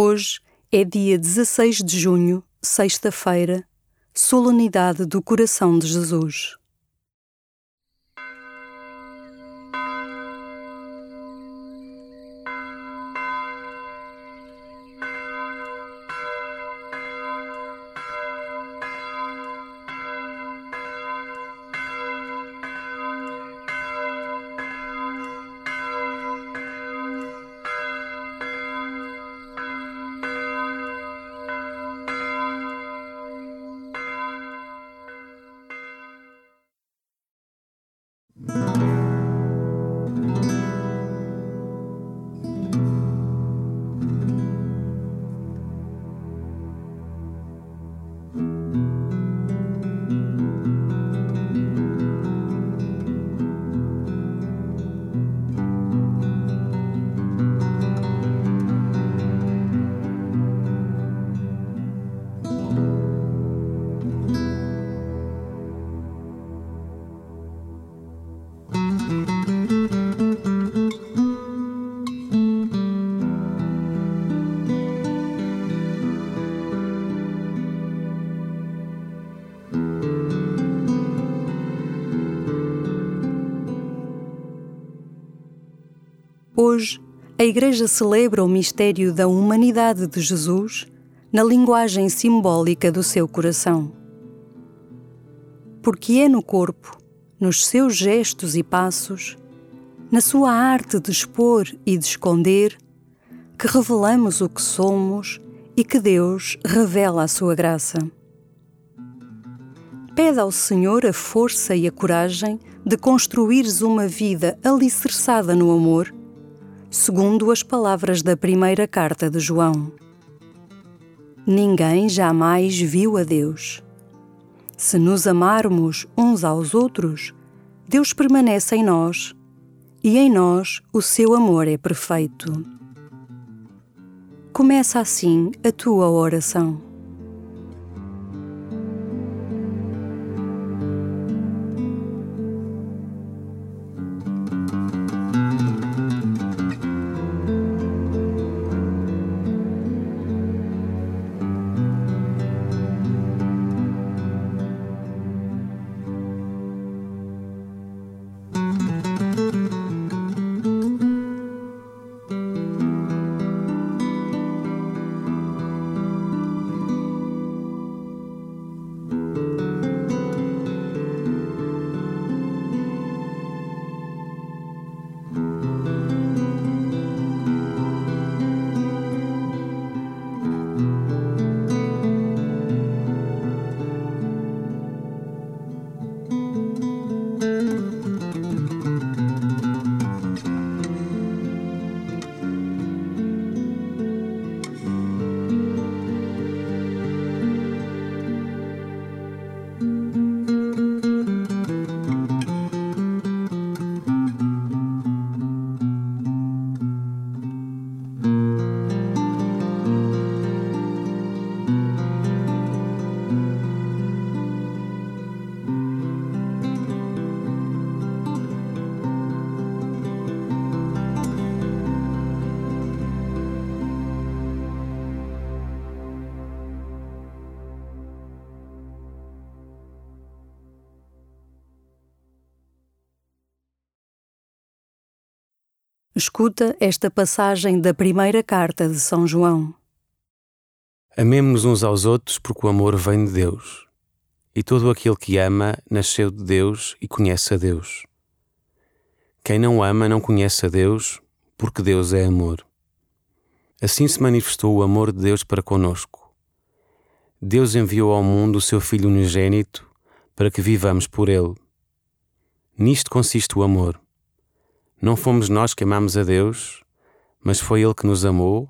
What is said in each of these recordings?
Hoje é dia 16 de junho, sexta-feira, solenidade do Coração de Jesus. A Igreja celebra o mistério da humanidade de Jesus na linguagem simbólica do seu coração. Porque é no corpo, nos seus gestos e passos, na sua arte de expor e de esconder, que revelamos o que somos e que Deus revela a sua graça. Pede ao Senhor a força e a coragem de construires uma vida alicerçada no amor segundo as palavras da primeira carta de João. Ninguém jamais viu a Deus. Se nos amarmos uns aos outros, Deus permanece em nós e em nós o seu amor é perfeito. Começa assim a tua oração. Escuta esta passagem da primeira carta de São João. Amemos-nos uns aos outros porque o amor vem de Deus. E todo aquele que ama nasceu de Deus e conhece a Deus. Quem não ama não conhece a Deus, porque Deus é amor. Assim se manifestou o amor de Deus para conosco. Deus enviou ao mundo o seu Filho unigênito para que vivamos por ele. Nisto consiste o amor não fomos nós que amamos a Deus, mas foi Ele que nos amou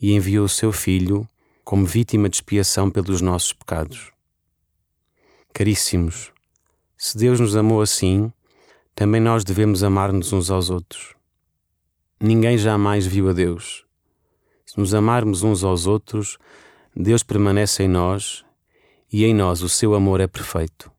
e enviou o seu Filho como vítima de expiação pelos nossos pecados. Caríssimos, se Deus nos amou assim, também nós devemos amar-nos uns aos outros. Ninguém jamais viu a Deus. Se nos amarmos uns aos outros, Deus permanece em nós e em nós o seu amor é perfeito.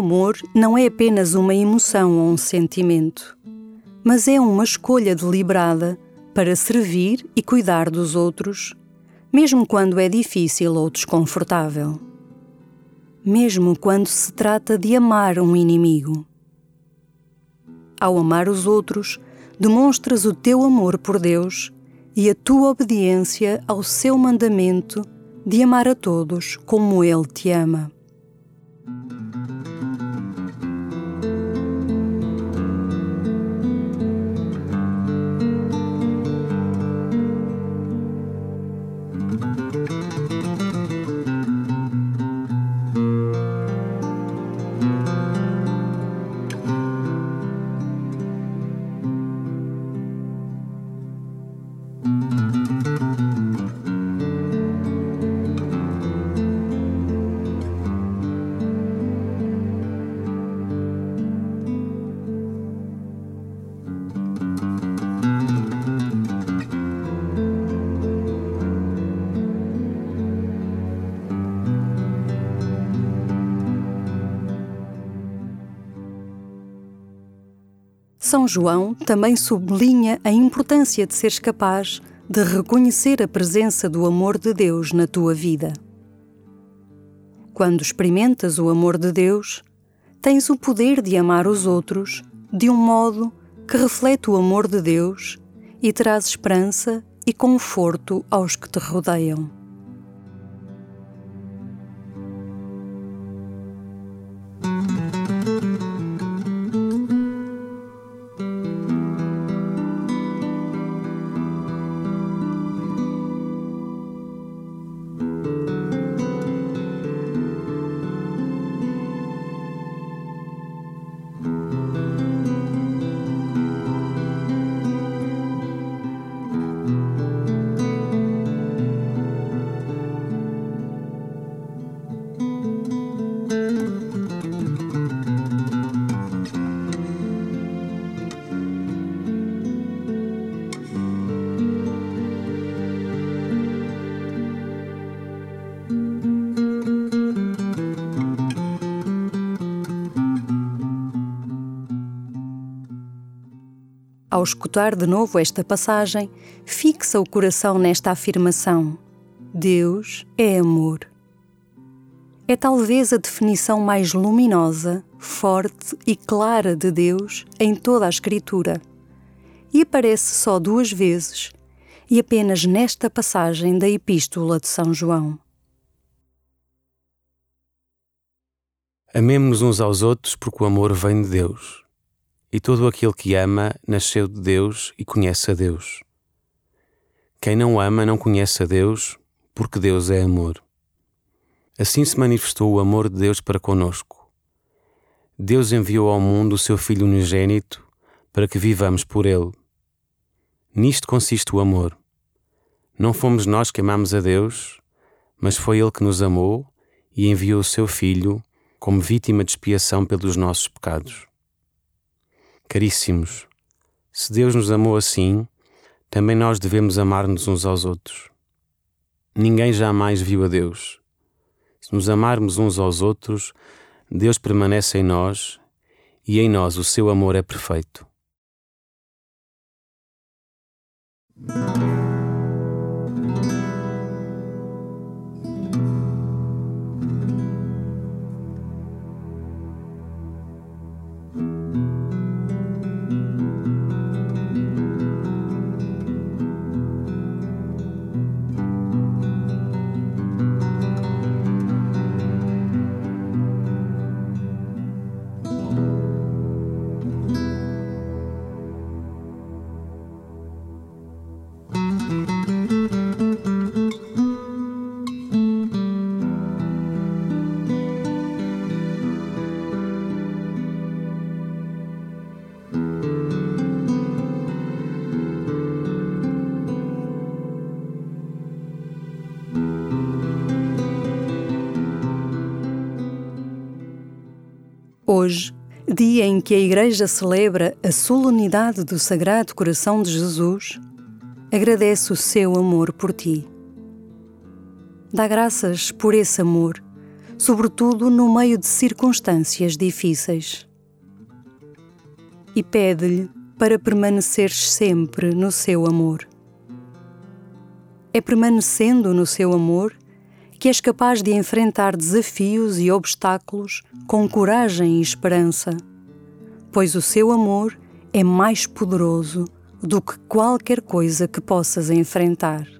Amor não é apenas uma emoção ou um sentimento, mas é uma escolha deliberada para servir e cuidar dos outros, mesmo quando é difícil ou desconfortável. Mesmo quando se trata de amar um inimigo. Ao amar os outros, demonstras o teu amor por Deus e a tua obediência ao seu mandamento de amar a todos como Ele te ama. São João também sublinha a importância de seres capaz de reconhecer a presença do amor de Deus na tua vida. Quando experimentas o amor de Deus, tens o poder de amar os outros de um modo que reflete o amor de Deus e traz esperança e conforto aos que te rodeiam. Ao escutar de novo esta passagem, fixa o coração nesta afirmação: Deus é amor. É talvez a definição mais luminosa, forte e clara de Deus em toda a Escritura. E aparece só duas vezes, e apenas nesta passagem da Epístola de São João. Amemos-nos uns aos outros porque o amor vem de Deus. E todo aquele que ama nasceu de Deus e conhece a Deus. Quem não ama não conhece a Deus, porque Deus é amor. Assim se manifestou o amor de Deus para conosco. Deus enviou ao mundo o seu Filho unigênito para que vivamos por ele. Nisto consiste o amor. Não fomos nós que amamos a Deus, mas foi Ele que nos amou e enviou o seu Filho como vítima de expiação pelos nossos pecados. Caríssimos, se Deus nos amou assim, também nós devemos amar-nos uns aos outros. Ninguém jamais viu a Deus. Se nos amarmos uns aos outros, Deus permanece em nós e em nós o seu amor é perfeito. Hoje, dia em que a Igreja celebra a solenidade do Sagrado Coração de Jesus, agradece o seu amor por ti. Dá graças por esse amor, sobretudo no meio de circunstâncias difíceis. E pede-lhe para permaneceres sempre no seu amor. É permanecendo no seu amor que és capaz de enfrentar desafios e obstáculos com coragem e esperança, pois o seu amor é mais poderoso do que qualquer coisa que possas enfrentar.